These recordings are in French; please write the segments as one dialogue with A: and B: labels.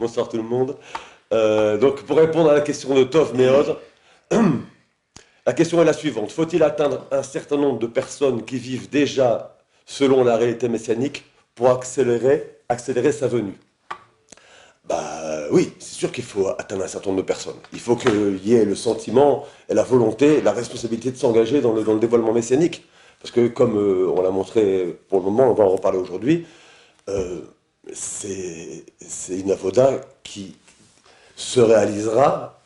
A: Bonsoir tout le monde. Euh, donc, pour répondre à la question de Tov Meod, la question est la suivante. Faut-il atteindre un certain nombre de personnes qui vivent déjà selon la réalité messianique pour accélérer, sa venue? Bah oui, c'est sûr qu'il faut atteindre un certain nombre de personnes. Il faut qu'il y ait le sentiment et la volonté, la responsabilité de s'engager dans le, dans le dévoilement messianique. Parce que comme euh, on l'a montré pour le moment, on va en reparler aujourd'hui, euh, c'est une avoda qui se réalisera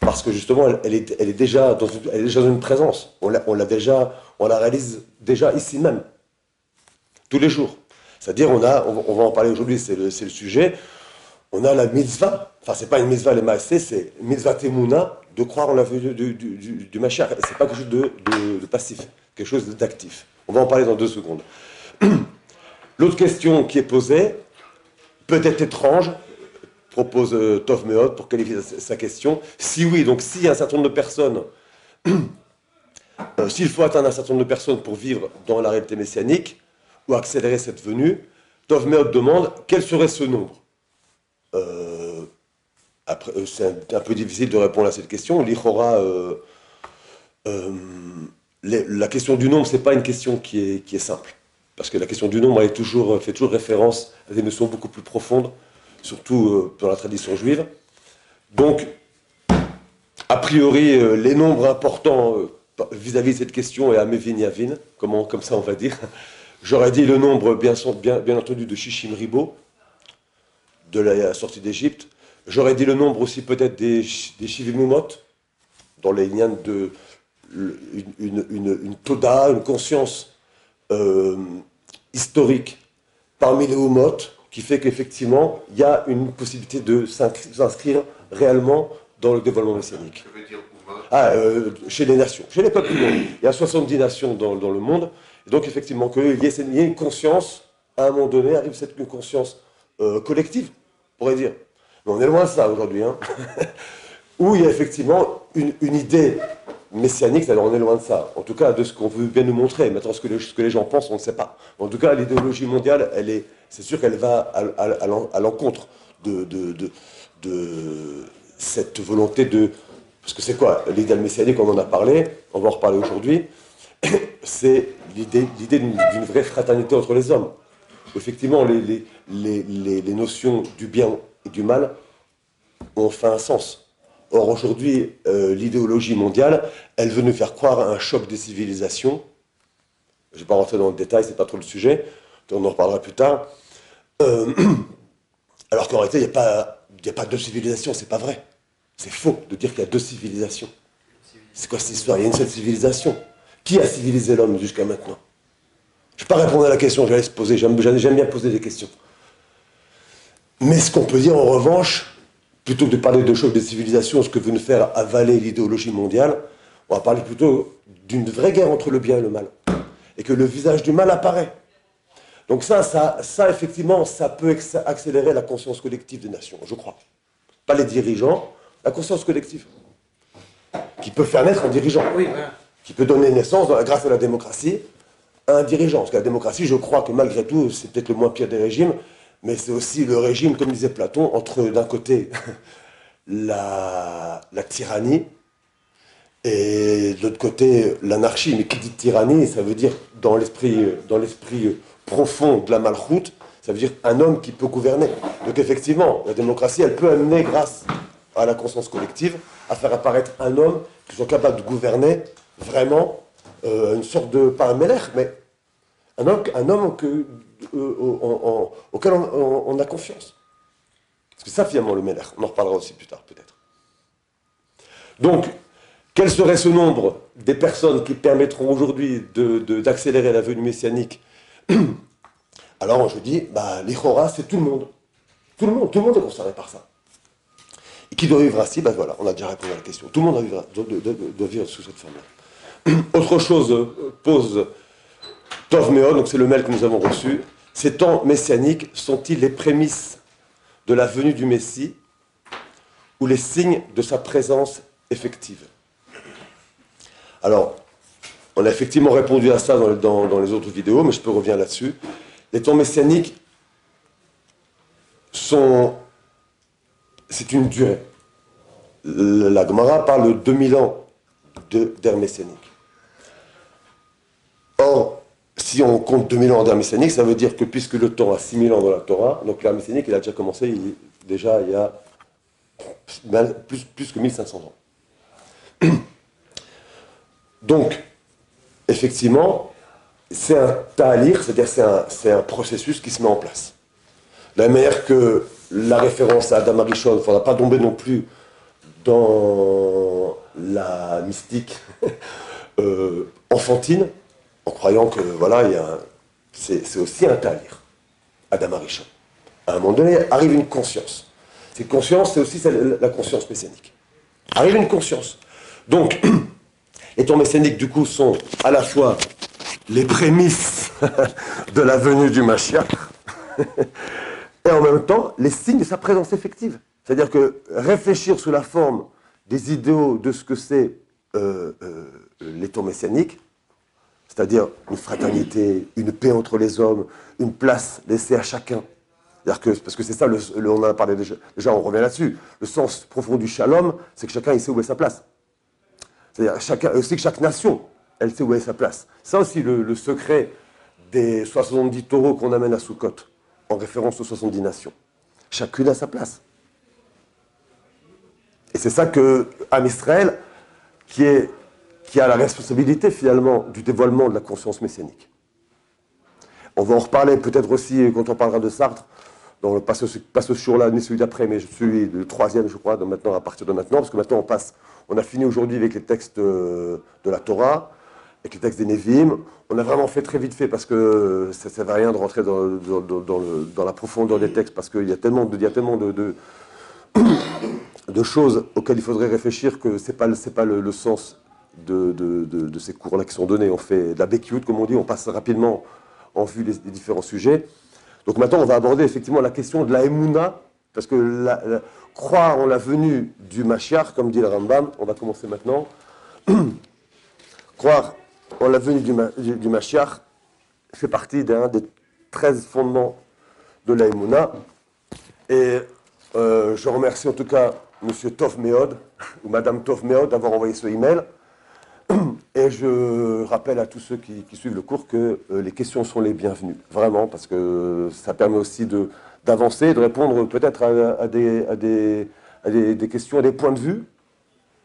A: parce que justement, elle, est, déjà dans une, elle est déjà une présence. On l'a déjà, on la réalise déjà ici même, tous les jours. C'est-à-dire, on a, on, va en parler aujourd'hui, c'est le, sujet. On a la mitzvah, enfin, c'est pas une mitzvah les maasé, c'est mitzvah temuna, de croire en la venue du, du, du, du pas quelque chose de passif, quelque chose d'actif. On va en parler dans deux secondes. L'autre question qui est posée, peut-être étrange, propose euh, Tov Meod pour qualifier sa, question. Si oui, donc a un certain nombre de personnes, euh, s'il faut atteindre un certain nombre de personnes pour vivre dans la réalité messianique ou accélérer cette venue, Tov Meod demande quel serait ce nombre euh, C'est un, peu difficile de répondre à cette question. L'Ichora, la question du nombre, ce n'est pas une question qui est, qui est simple. Parce que la question du nombre fait toujours référence à des notions beaucoup plus profondes surtout euh, dans la tradition juive. Donc, a priori, euh, les nombres importants euh, vis-à-vis de cette question est Amevin Yavin, comment, comme ça on va dire. J'aurais dit le nombre, bien, entendu, de Shishim Ribo, de la sortie d'Égypte. J'aurais dit le nombre aussi peut-être des, des Shivimumot, dans les liens de une, une, toda, une conscience historique parmi les Umot, qui fait qu'effectivement, il y a une possibilité de s'inscrire réellement dans le développement messianique. Ah, euh, chez les nations, chez les peuples du monde. Il y a 70 nations dans, dans le monde, et donc effectivement qu'il y, ait une conscience, à un moment donné, arrive cette une conscience euh, collective, on pourrait dire. Mais on est loin de ça aujourd'hui, hein. où il y a effectivement une, une idée messianique, alors on est loin de ça. En tout cas, de ce qu'on veut bien nous montrer. Maintenant, ce que les, gens pensent, on ne sait pas. En tout cas, l'idéologie mondiale, elle est, c'est sûr qu'elle va à, l'encontre de, cette volonté de... Parce que c'est quoi L'idéal messianique, on en a parlé, on va en reparler aujourd'hui. C'est l'idée, d'une vraie fraternité entre les hommes. Effectivement, les, les, notions du bien et du mal ont fait un sens. Or, aujourd'hui, euh, l'idéologie mondiale, elle veut nous faire croire à un choc des civilisations. Je ne vais pas rentrer dans le détail, c'est pas trop le sujet on en reparlera plus tard. Euh, alors qu'en réalité, il n'y a, pas, a pas deux civilisations, c'est pas vrai. C'est faux de dire qu'il y a deux civilisations. C'est quoi cette histoire? Il y a une seule civilisation. Qui a civilisé l'homme jusqu'à maintenant? Je ne vais pas répondre à la question, j'allais se poser, j'aime bien poser des questions. Mais ce qu'on peut dire en revanche, plutôt que de parler de choc des civilisations, ce que veut nous faire avaler l'idéologie mondiale, on va parler plutôt d'une vraie guerre entre le bien et le mal. Et que le visage du mal apparaît. Donc ça, ça, ça, effectivement, ça peut accélérer la conscience collective des nations, je crois. Pas les dirigeants, la conscience collective. Qui peut faire naître un dirigeant. Qui peut donner naissance, grâce à la démocratie, à un dirigeant. Parce que la démocratie, je crois que malgré tout, c'est peut-être le moins pire des régimes, mais c'est aussi le régime, comme disait Platon, entre d'un côté la, tyrannie et de l'autre côté l'anarchie. Mais qui dit tyrannie, ça veut dire dans l'esprit, dans l'esprit profond de la malchoute, ça veut dire un homme qui peut gouverner. Donc effectivement, la démocratie, elle peut amener, grâce à la conscience collective, à faire apparaître un homme qui soit capable de gouverner vraiment euh, une sorte de, pas un mélère, mais un homme, un homme que, euh, auquel on, a confiance. C'est ça finalement le mélère. On en reparlera aussi plus tard peut-être. Donc, quel serait ce nombre des personnes qui permettront aujourd'hui d'accélérer la venue messianique Alors je dis, bah, l'Ichora, c'est tout le monde. Tout le monde, tout le monde est concerné par ça. Et qui doit vivre ainsi Ben voilà, on a déjà répondu à la question. Tout le monde doit vivre, sous cette forme-là. Autre chose euh, pose Tov donc c'est le mail que nous avons reçu. Ces temps messianiques sont-ils les prémices de la venue du Messie ou les signes de sa présence effective? Alors, on a effectivement répondu à ça dans, les autres vidéos, mais je peux revenir là-dessus. Les temps messianiques sont c'est une durée. La Gemara parle de 2000 ans d'ère messianique. Or, si on compte 2000 ans d'ère messianique, ça veut dire que puisque le temps a 6000 ans dans la Torah, donc l'ère messianique, il a déjà commencé déjà il y a plus, plus que 1500 ans. Donc, effectivement, c'est un talir, c'est-à-dire c'est un, un, processus qui se met en place. De la manière que la référence à Adam Arishon, il ne faudra pas tomber non plus dans la mystique euh, enfantine, en croyant que voilà, c'est aussi un talir, Adam Arishon. À un moment donné, arrive une conscience. Cette conscience, c'est aussi la conscience messianique. Arrive une conscience. Donc, les tours messianiques, du coup, sont à la fois les prémices de la venue du Mashiach, et en même temps les signes de sa présence effective. C'est-à-dire que réfléchir sous la forme des idéaux de ce que c'est euh, euh, les tours messianiques, c'est-à-dire une fraternité, une paix entre les hommes, une place laissée à chacun. Que, parce que c'est ça, on en a parlé déjà, déjà on revient là-dessus. Le sens profond du shalom, c'est que chacun il sait où est sa place. C'est-à-dire aussi que chaque nation elle sait où est sa place. Ça aussi, le, secret des 70 taureaux qu'on amène à Soukot, en référence aux 70 nations. Chacune a sa place. Et c'est ça que Am Israël, qui, est, qui a la responsabilité finalement du dévoilement de la conscience messianique. On va en reparler peut-être aussi quand on parlera de Sartre, pas ce, jour-là ni celui d'après, mais celui le troisième, je crois, maintenant, à partir de maintenant, parce que maintenant on passe, on a fini aujourd'hui avec les textes de la Torah, avec les textes des Nevim. On a vraiment fait très vite fait parce que ça ne sert à rien de rentrer dans, la profondeur des textes parce qu'il y a tellement de, choses auxquelles il faudrait réfléchir que ce n'est pas le, sens de, ces cours-là qui sont donnés. On fait de la béquioute, comme on dit, on passe rapidement en vue des, différents sujets. Donc maintenant, on va aborder effectivement la question de la Emouna, parce que croire en la venue du Mashiach, comme dit le Rambam, on va commencer maintenant. croire on l'a venue du, du, fait partie d'un des 13 fondements de l'Aïmouna. Et euh, je remercie en tout cas M. Tov Meod, ou Mme Tov Meod, d'avoir envoyé ce email. Et je rappelle à tous ceux qui, suivent le cours que euh, les questions sont les bienvenues, vraiment, parce que ça permet aussi d'avancer, de, répondre peut-être à, des, à, des, des, questions, à des points de vue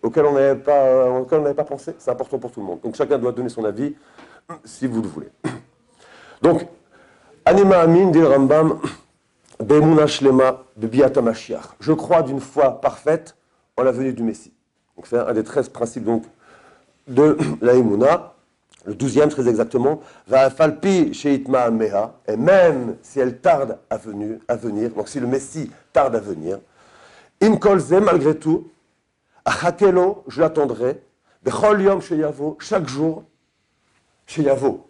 A: auquel on n'avait pas, pas pensé. C'est important pour tout le monde. Donc chacun doit donner son avis, si vous le voulez. Donc, Anima Amin, dit Rambam, Be'emuna Shlema, Be'biata. Je crois d'une foi parfaite en la venue du Messie. Donc c'est un des 13 principes donc, de la Le douzième, très exactement, va falpi sheitma meha, et même si elle tarde à venir, à donc si le Messie tarde à venir, im kolze, malgré tout, Achakelo, je l'attendrai. Yom Yavo, chaque jour, chez Yavo,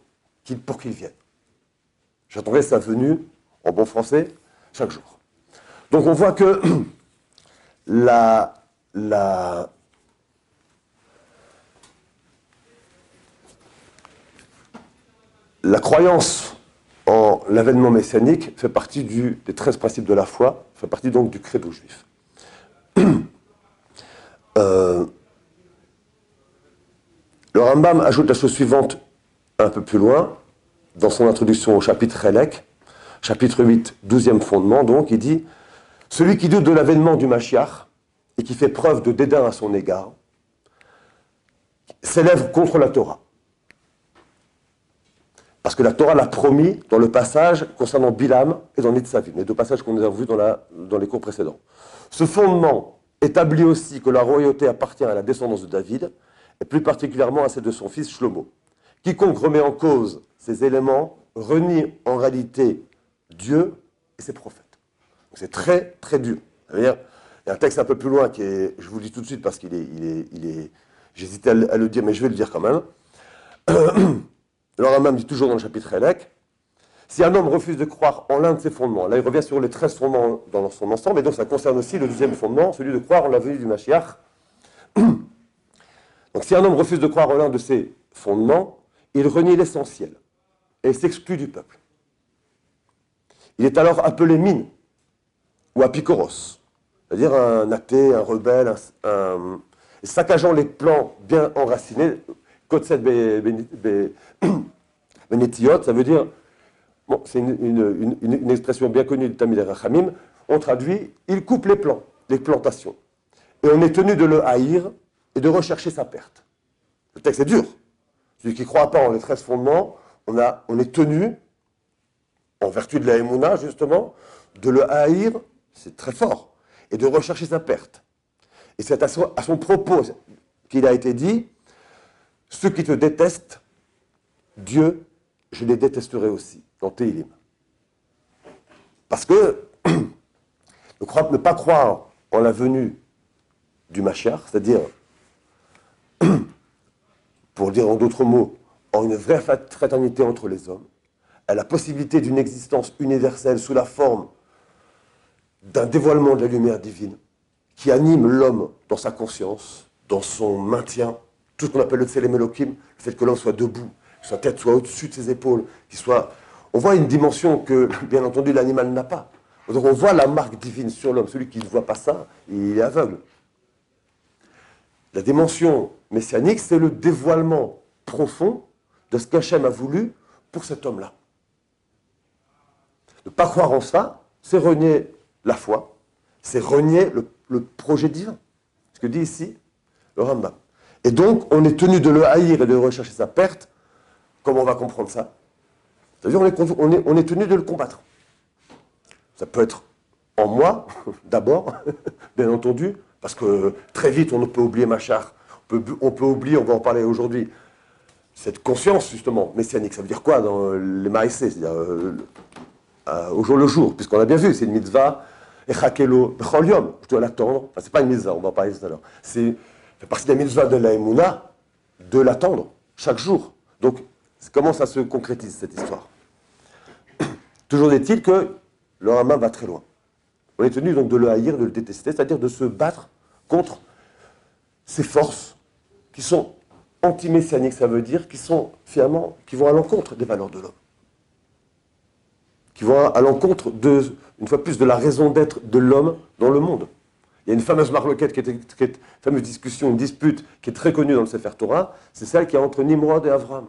A: pour qu'il vienne. J'attendrai sa venue, en bon français, chaque jour. Donc on voit que la, la croyance en l'avènement messianique fait partie des 13 principes de la foi, fait partie donc du credo juif. Euh, le Rambam ajoute la chose suivante un peu plus loin, dans son introduction au chapitre Helek, chapitre 8, 12e fondement, donc, il dit Celui qui doute de l'avènement du Mashiach et qui fait preuve de dédain à son égard s'élève contre la Torah. Parce que la Torah l'a promis dans le passage concernant Bilam et dans Nitzavim, les deux passages qu'on a vus dans, dans les cours précédents. Ce fondement établit aussi que la royauté appartient à la descendance de David, et plus particulièrement à celle de son fils Shlomo. Quiconque remet en cause ces éléments renie en réalité Dieu et ses prophètes. C'est très, très dur. Il y a un texte un peu plus loin qui est, je vous le dis tout de suite parce qu'il est, il est, il est j'hésitais à, le dire, mais je vais le dire quand même. Alors, même dit toujours dans le chapitre Elec, si un homme refuse de croire en l'un de ses fondements, là il revient sur les 13 fondements dans son ensemble, et donc ça concerne aussi le deuxième fondement, celui de croire en la venue du Mashiach. Donc si un homme refuse de croire en l'un de ses fondements, il renie l'essentiel et s'exclut du peuple. Il est alors appelé mine ou apicoros, c'est-à-dire un athée, un rebelle, un, saccageant les plans bien enracinés. Kotset Benetiot, ça veut dire, bon, c'est une, expression bien connue du Tamil Rachamim, on traduit, il coupe les plants, les plantations. Et on est tenu de le haïr et de rechercher sa perte. Le texte est dur. Celui qui ne croit pas en les 13 fondements, on, a, on est tenu, en vertu de la Emouna, justement, de le haïr, c'est très fort, et de rechercher sa perte. Et c'est à son, propos qu'il a été dit, ceux qui te détestent, Dieu, je les détesterai aussi, dans Télim. Parce que ne, pas croire en la venue du Machiar, c'est-à-dire, pour dire en d'autres mots, en une vraie fraternité entre les hommes, à la possibilité d'une existence universelle sous la forme d'un dévoilement de la lumière divine qui anime l'homme dans sa conscience, dans son maintien, tout ce qu'on appelle le Tselem le fait que l'homme soit debout, que sa tête soit au-dessus de ses épaules, qu'il soit... On voit une dimension que, bien entendu, l'animal n'a pas. Donc on voit la marque divine sur l'homme. Celui qui ne voit pas ça, il est aveugle. La dimension messianique, c'est le dévoilement profond de ce qu'Hachem a voulu pour cet homme-là. Ne pas croire en ça, c'est renier la foi, c'est renier le, projet divin. Ce que dit ici le Rambam. Et donc, on est tenu de le haïr et de rechercher sa perte. Comment on va comprendre ça? C'est-à-dire, on est, on est tenu de le combattre. Ça peut être en moi, d'abord, bien entendu, parce que très vite, on peut oublier Machar. On peut, on peut oublier, on va en parler aujourd'hui, cette conscience, justement, messianique. Ça veut dire quoi dans les maïsés? C'est-à-dire euh, euh, au jour le jour, puisqu'on a bien vu, c'est une mitzvah, et chakelo, je dois l'attendre. Enfin, c'est pas une mitzvah, on va en parler tout à l'heure. Fait partie des mitzvahs de la de l'attendre, chaque jour. Donc, comment ça se concrétise, cette histoire? Toujours est-il que le Rama va très loin. On est tenu donc de le haïr, de le détester, c'est-à-dire de se battre contre ces forces qui sont anti-messianiques, ça veut dire qui sont finalement, qui vont à l'encontre des valeurs de l'homme. Qui vont à l'encontre de, une fois plus, de la raison d'être de l'homme dans le monde. Y a une fameuse marloquette, qui est, une fameuse discussion, une dispute qui est très connue dans le Sefer Torah, c'est celle qui est entre Nimrod et Avram.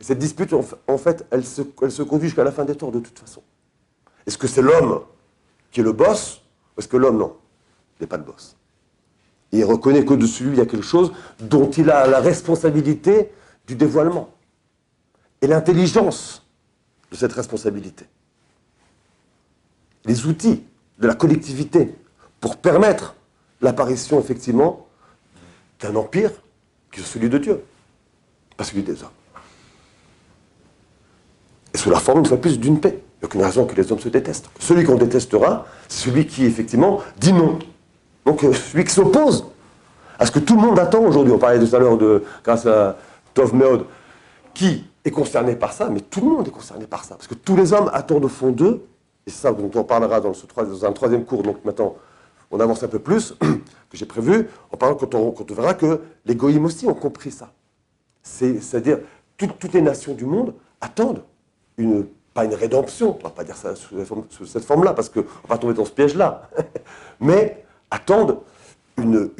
A: Et cette dispute, en fait, elle se, elle se conduit jusqu'à la fin des temps de toute façon. Est-ce que c'est l'homme qui est le boss ou est-ce que l'homme, non n'est pas le boss. il reconnaît qu'au-dessus de lui, il y a quelque chose dont il a la responsabilité du dévoilement et l'intelligence de cette responsabilité. Les outils de la collectivité pour permettre l'apparition, effectivement, d'un empire qui est celui de Dieu, pas celui des hommes. Et sous la forme, une fois plus, d'une paix. Il n'y a aucune raison que les hommes se détestent. Celui qu'on détestera, c'est celui qui, effectivement, dit non. Donc, euh, celui qui s'oppose à ce que tout le monde attend aujourd'hui. On parlait tout à l'heure de, grâce à Tov Meod, qui est concerné par ça, mais tout le monde est concerné par ça. Parce que tous les hommes attendent au fond d'eux, et c'est ça dont on parlera dans, dans un troisième cours, donc maintenant, on avance un peu plus, que j'ai prévu, en parlant quand on, verra que les goïms aussi ont compris ça. C'est-à-dire, toutes les nations du monde attendent une pas une rédemption, on va pas dire ça sous, cette forme-là, parce qu'on va tomber dans ce piège-là, mais attendent une,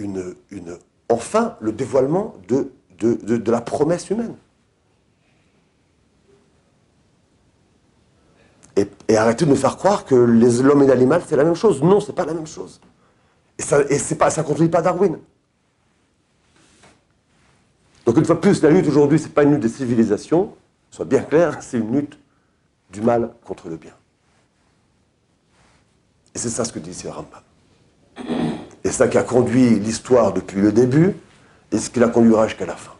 A: enfin le dévoilement de, la promesse humaine. Et, arrêtez de nous faire croire que l'homme et l'animal, c'est la même chose. Non, c'est pas la même chose. Et ça ne pas, pas Darwin. Donc une fois de plus, la lutte aujourd'hui, ce n'est pas une lutte des civilisations, soit bien clair, c'est une lutte du mal contre le bien. Et c'est ça ce que dit ici Rambam. Et ça qui a conduit l'histoire depuis le début et ce qui la conduira jusqu'à la fin.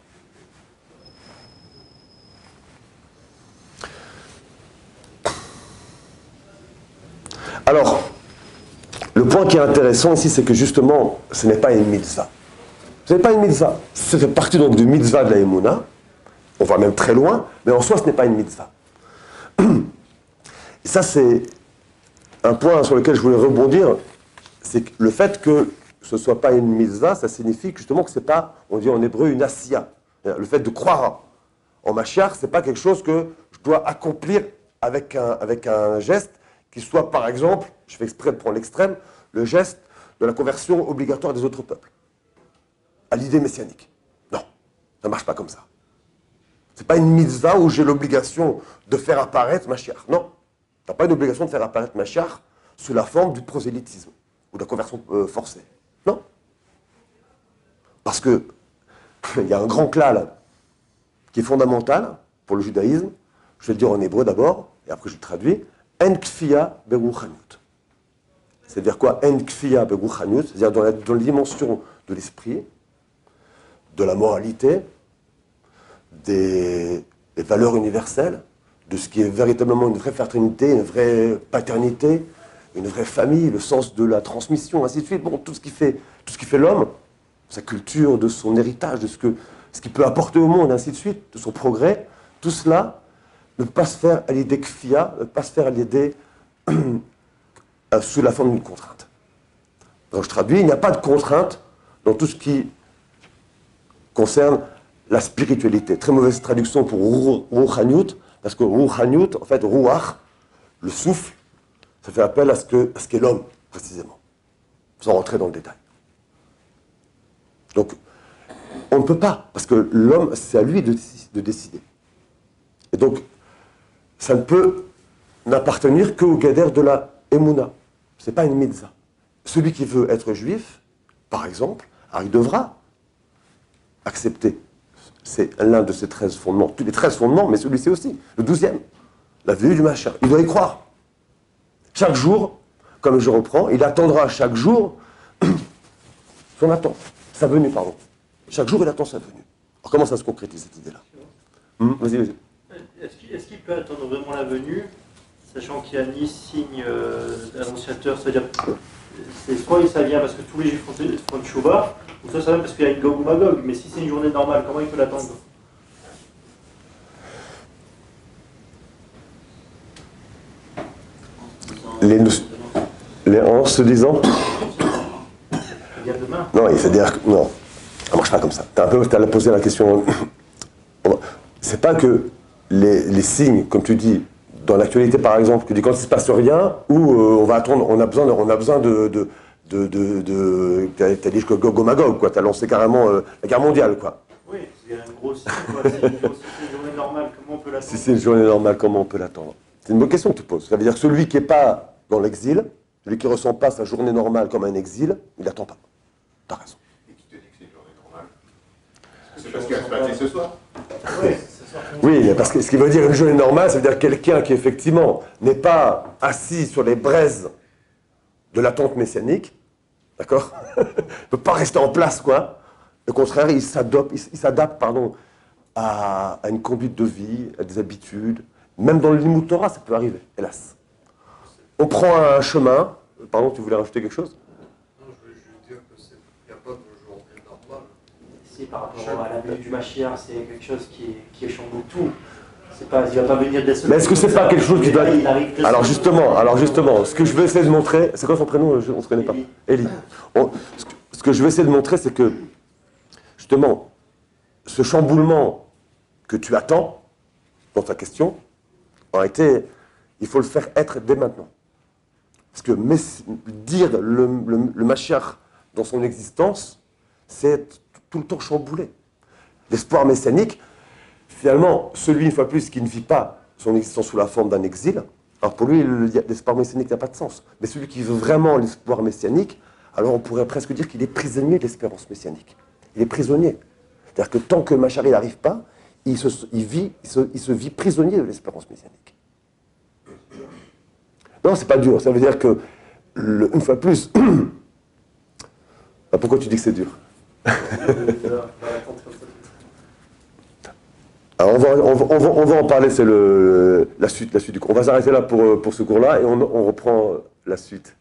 A: Alors, le point qui est intéressant ici, c'est que justement, ce n'est pas une mitzvah. Ce n'est pas une mitzvah. Ça fait partie donc du mitzvah de la Emouna. On va même très loin, mais en soi, ce n'est pas une mitzvah. Et ça, c'est un point sur lequel je voulais rebondir, c'est le fait que ce ne soit pas une mitzvah, ça signifie justement que ce n'est pas, on dit en hébreu, une asiya. Le fait de croire en Mashiach, ce n'est pas quelque chose que je dois accomplir avec un, avec un geste qui soit, par exemple, je fais exprès de prendre l'extrême, le geste de la conversion obligatoire des autres peuples à l'idée messianique. Non, ça ne marche pas comme ça. Ce n'est pas une mitzvah où j'ai l'obligation de faire apparaître Mashiach. Non, tu n'as pas une obligation de faire apparaître Mashiach sous la forme du prosélytisme ou de la conversion euh, forcée. Non. Parce que il y a un grand clan là, qui est fondamental pour le judaïsme. Je vais le dire en hébreu d'abord, et après je le traduis. En kfia C'est-à-dire quoi C'est-à-dire dans la, dans la dimension de l'esprit, de la moralité, des, valeurs universelles, de ce qui est véritablement une vraie fraternité, une vraie paternité, une vraie famille, le sens de la transmission, ainsi de suite. Bon, tout ce qui fait, tout ce qui fait l'homme, sa culture, de son héritage, de ce que ce qu'il peut apporter au monde, ainsi de suite, de son progrès, tout cela ne peut pas se faire à l'idée kfia, ne peut pas se faire à l'idée sous la forme d'une contrainte. Donc je traduis, il n'y a pas de contrainte dans tout ce qui concerne la spiritualité. Très mauvaise traduction pour Rouhanyut, parce que Rouhanyut, en fait, Rouach, le souffle, ça fait appel à ce qu'est l'homme, précisément, sans rentrer dans le détail. Donc, on ne peut pas, parce que l'homme, c'est à lui de, décider. Et donc, ça ne peut n'appartenir qu'au gader de la Emouna. Ce n'est pas une mitzvah. Celui qui veut être juif, par exemple, il devra accepter. C'est l'un de ces 13 fondements. Tous les 13 fondements, mais celui-ci aussi. Le douzième. La venue du machin. Il doit y croire. Chaque jour, comme je reprends, il attendra chaque jour son attente. Sa venue, pardon. Chaque jour, il attend sa venue. Alors, comment ça se concrétise cette idée-là?
B: Hmm, Vas-y, vas-y. Est-ce qu'il peut attendre vraiment la venue, sachant qu'il n'y a ni signe euh, annonciateur C'est-à-dire, c'est soit ça vient parce que tous les juifs font, de Chouba, ou soit ça vient parce qu'il y a une Gog ou Magog. Mais si c'est une journée normale, comment il peut l'attendre?
A: Les, les en se disant? Non, il fait dire non, ça marche pas comme ça. Tu as un peu as posé la question. C'est pas que les, signes, comme tu dis, dans l'actualité par exemple, que quand il ne se passe rien, ou euh, on va attendre, on a besoin de, on a besoin de, de de, de, de t'as dit que Gog Magog, quoi, t'as lancé carrément euh, la guerre mondiale, quoi.
B: Oui, c'est un gros signe, quoi. Si c'est une journée normale, comment on peut l'attendre?
A: Si c'est une journée normale, comment on peut l'attendre? C'est une bonne question que tu poses. Ça veut dire que celui qui n'est pas dans l'exil, celui qui ne ressent pas sa journée normale comme un exil, il n'attend pas. T'as raison.
C: Et qui te dit que c'est une journée normale? C'est parce qu'il va se ce soir
A: Oui. Oui, parce que ce qui veut dire une journée normale, ça veut dire quelqu'un qui effectivement n'est pas assis sur les braises de l'attente messianique, d'accord ne peut pas rester en place, quoi. Au contraire, il s'adapte, il s'adapte pardon, à, une conduite de vie, à des habitudes. Même dans le Limoutora, ça peut arriver, hélas. On prend un chemin. Pardon, tu voulais rajouter quelque chose
D: Non, je voulais juste dire qu'il n'y a pas de journée normale.
B: Par rapport à la vie du Machia, c'est quelque chose qui, qui chamboule tout. Pas, il va pas venir des
A: Mais est-ce que c'est pas quelque chose qui doit. Alors justement, alors justement, ce que je veux essayer de montrer, c'est quoi son prénom On ne se connaît pas. Elie. ce que je veux essayer de montrer, c'est que justement, ce chamboulement que tu attends dans ta question, en réalité, il faut le faire être dès maintenant. Parce que dire le, le, dans son existence, c'est tout le temps chamboulé. L'espoir messianique, finalement, celui, une fois plus, qui ne vit pas son existence sous la forme d'un exil, alors pour lui, l'espoir messianique n'a pas de sens. Mais celui qui veut vraiment l'espoir messianique, alors on pourrait presque dire qu'il est prisonnier de l'espérance messianique. Il est prisonnier. C'est-à-dire que tant que Machari n'arrive pas, il se, vit, prisonnier de l'espérance messianique. Non, c'est pas dur. Ça veut dire que, une fois plus, bah, pourquoi tu dis que c'est dur? Alors on va, on, va, en parler, c'est la suite, la suite du cours. On va s'arrêter là pour, pour ce cours-là et on reprend la suite.